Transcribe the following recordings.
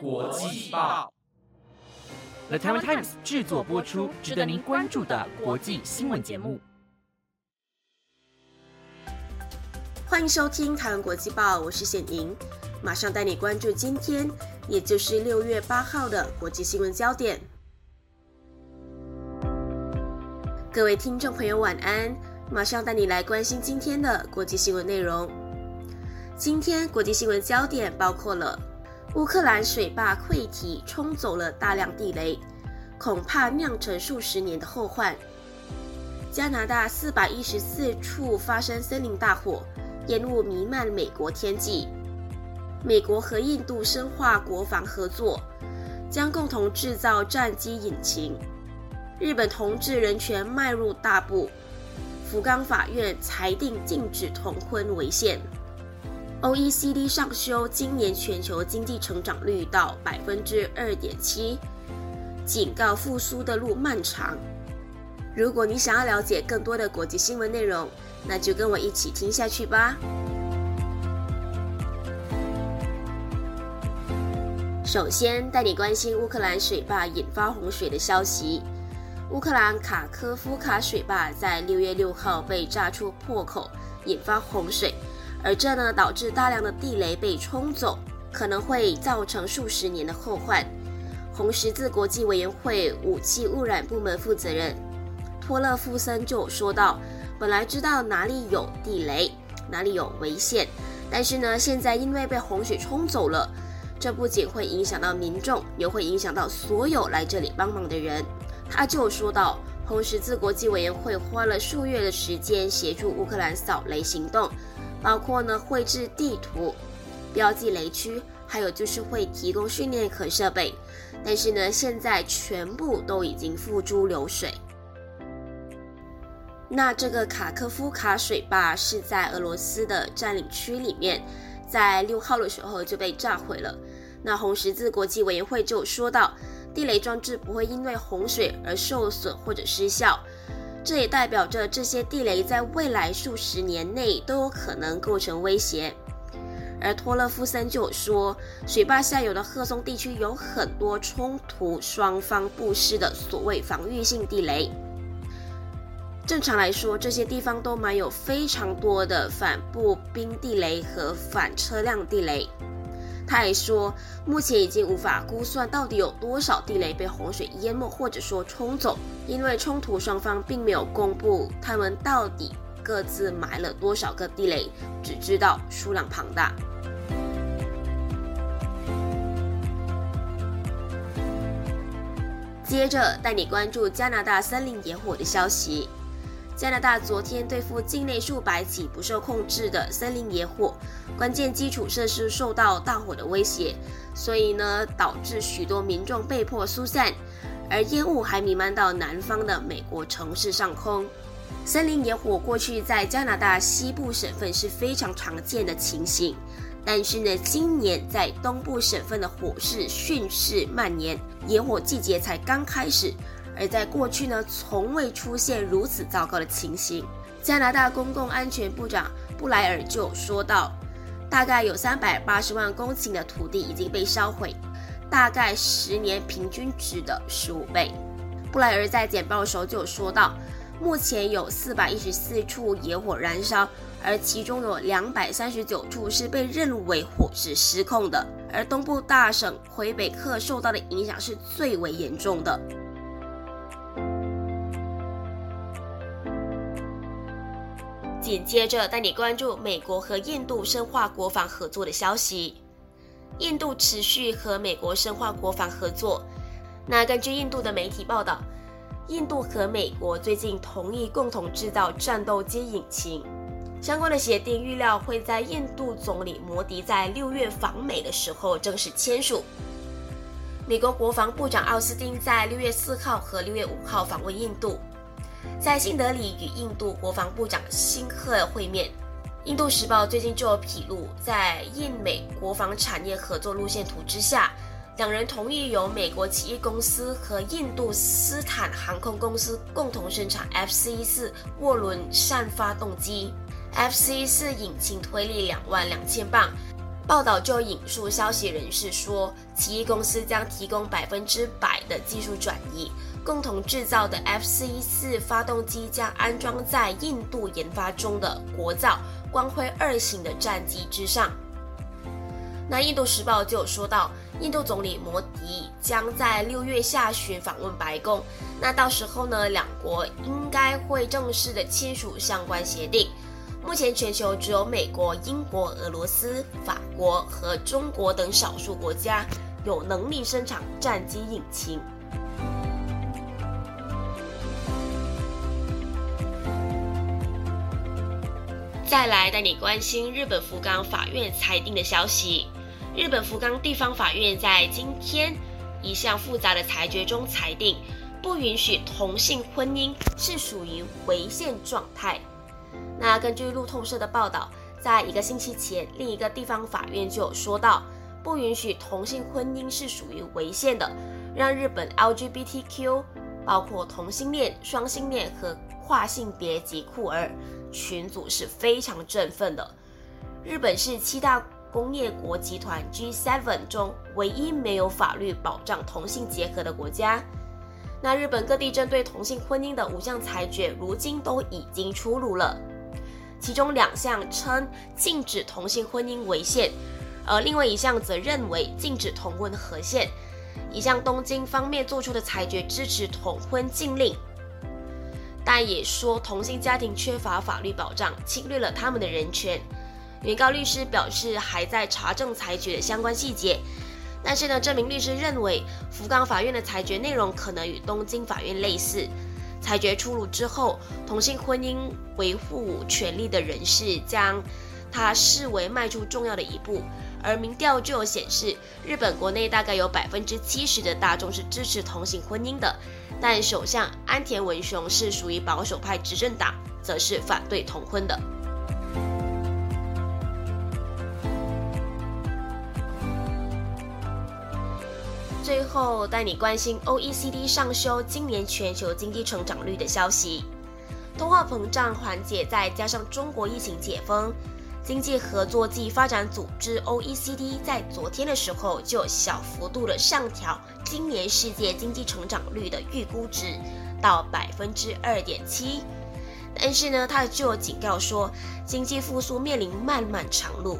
国际报，The Taiwan Times 制作播出，值得您关注的国际新闻节目。欢迎收听台湾国际报，我是显莹，马上带你关注今天，也就是六月八号的国际新闻焦点。各位听众朋友，晚安！马上带你来关心今天的国际新闻内容。今天国际新闻焦点包括了乌克兰水坝溃堤冲走了大量地雷，恐怕酿成数十年的后患；加拿大四百一十四处发生森林大火，烟雾弥漫美国天际；美国和印度深化国防合作，将共同制造战机引擎；日本同志人权迈入大步，福冈法院裁定禁止同婚违宪。OECD 上修今年全球经济成长率到百分之二点七，警告复苏的路漫长。如果你想要了解更多的国际新闻内容，那就跟我一起听下去吧。首先带你关心乌克兰水坝引发洪水的消息。乌克兰卡科夫卡水坝在六月六号被炸出破口，引发洪水。而这呢，导致大量的地雷被冲走，可能会造成数十年的后患。红十字国际委员会武器污染部门负责人托勒夫森就说到：“本来知道哪里有地雷，哪里有危险，但是呢，现在因为被洪水冲走了，这不仅会影响到民众，也会影响到所有来这里帮忙的人。”他就说到：“红十字国际委员会花了数月的时间协助乌克兰扫雷行动。”包括呢绘制地图、标记雷区，还有就是会提供训练和设备。但是呢，现在全部都已经付诸流水。那这个卡科夫卡水坝是在俄罗斯的占领区里面，在六号的时候就被炸毁了。那红十字国际委员会就说到，地雷装置不会因为洪水而受损或者失效。这也代表着这些地雷在未来数十年内都有可能构成威胁。而托勒夫森就说，水坝下游的赫松地区有很多冲突双方布施的所谓防御性地雷。正常来说，这些地方都埋有非常多的反步兵地雷和反车辆地雷。他还说，目前已经无法估算到底有多少地雷被洪水淹没或者说冲走，因为冲突双方并没有公布他们到底各自埋了多少个地雷，只知道数量庞大。接着带你关注加拿大森林野火的消息。加拿大昨天对付境内数百起不受控制的森林野火，关键基础设施受到大火的威胁，所以呢，导致许多民众被迫疏散，而烟雾还弥漫到南方的美国城市上空。森林野火过去在加拿大西部省份是非常常见的情形，但是呢，今年在东部省份的火势迅势蔓延，野火季节才刚开始。而在过去呢，从未出现如此糟糕的情形。加拿大公共安全部长布莱尔就说道：“大概有三百八十万公顷的土地已经被烧毁，大概十年平均值的十五倍。”布莱尔在简报的时候就说到：“目前有四百一十四处野火燃烧，而其中有两百三十九处是被认为火势失控的，而东部大省魁北克受到的影响是最为严重的。”紧接着带你关注美国和印度深化国防合作的消息。印度持续和美国深化国防合作。那根据印度的媒体报道，印度和美国最近同意共同制造战斗机引擎。相关的协定预料会在印度总理摩迪在六月访美的时候正式签署。美国国防部长奥斯汀在六月四号和六月五号访问印度。在新德里与印度国防部长辛赫会面。印度时报最近就有披露，在印美国防产业合作路线图之下，两人同意由美国企业公司和印度斯坦航空公司共同生产 F C 四涡轮扇发动机。F C 四引擎推力两万两千磅，报道就引述消息人士说，奇异公司将提供百分之百的技术转移，共同制造的 F 四四发动机将安装在印度研发中的国造光辉二型的战机之上。那印度时报就有说到，印度总理摩迪将在六月下旬访问白宫，那到时候呢，两国应该会正式的签署相关协定。目前全球只有美国、英国、俄罗斯、法国和中国等少数国家有能力生产战机引擎。再来带你关心日本福冈法院裁定的消息。日本福冈地方法院在今天一项复杂的裁决中裁定，不允许同性婚姻是属于违宪状态。那根据路透社的报道，在一个星期前，另一个地方法院就有说到，不允许同性婚姻是属于违宪的，让日本 LGBTQ，包括同性恋、双性恋和跨性别及酷儿群组是非常振奋的。日本是七大。工业国集团 G7 中唯一没有法律保障同性结合的国家。那日本各地针对同性婚姻的五项裁决，如今都已经出炉了。其中两项称禁止同性婚姻违宪，而另外一项则认为禁止同婚合宪。一项东京方面做出的裁决支持同婚禁令，但也说同性家庭缺乏法律保障，侵略了他们的人权。原告律师表示，还在查证裁决的相关细节。但是呢，这名律师认为，福冈法院的裁决内容可能与东京法院类似。裁决出炉之后，同性婚姻维护权利的人士将它视为迈出重要的一步。而民调就有显示，日本国内大概有百分之七十的大众是支持同性婚姻的，但首相安田文雄是属于保守派执政党，则是反对同婚的。后带你关心 OECD 上修今年全球经济成长率的消息，通货膨胀缓解，再加上中国疫情解封，经济合作暨发展组织 OECD 在昨天的时候就小幅度的上调今年世界经济成长率的预估值到百分之二点七，但是呢，它就警告说经济复苏面临漫漫长路。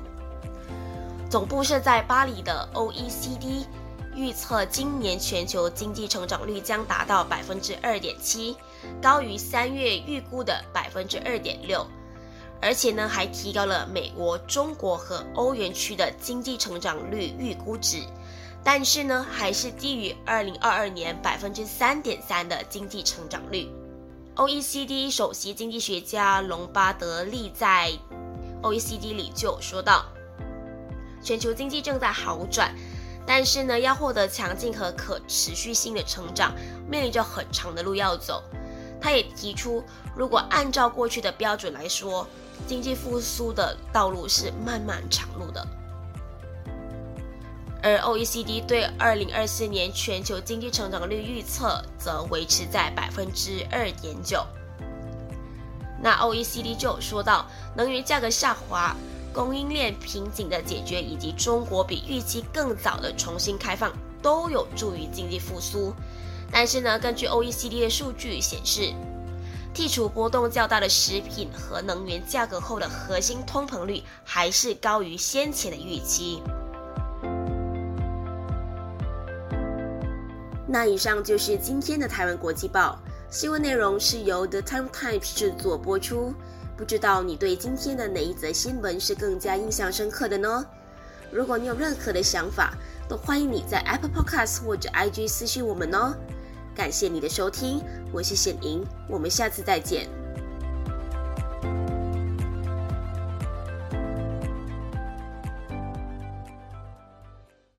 总部设在巴黎的 OECD。预测今年全球经济成长率将达到百分之二点七，高于三月预估的百分之二点六，而且呢还提高了美国、中国和欧元区的经济成长率预估值，但是呢还是低于二零二二年百分之三点三的经济成长率。OECD 首席经济学家隆巴德利在 OECD 里就说到，全球经济正在好转。但是呢，要获得强劲和可持续性的成长，面临着很长的路要走。他也提出，如果按照过去的标准来说，经济复苏的道路是漫漫长路的。而 OECD 对2024年全球经济成长率预测则维持在百分之二点九。那 OECD 就有说到，能源价格下滑。供应链瓶颈的解决，以及中国比预期更早的重新开放，都有助于经济复苏。但是呢，根据 OECD 的数据显示，剔除波动较大的食品和能源价格后的核心通膨率还是高于先前的预期。那以上就是今天的台湾国际报新闻内容，是由 The Time Times 制作播出。不知道你对今天的哪一则新闻是更加印象深刻的呢？如果你有任何的想法，都欢迎你在 Apple Podcast 或者 IG 私信我们哦。感谢你的收听，我是显莹，我们下次再见。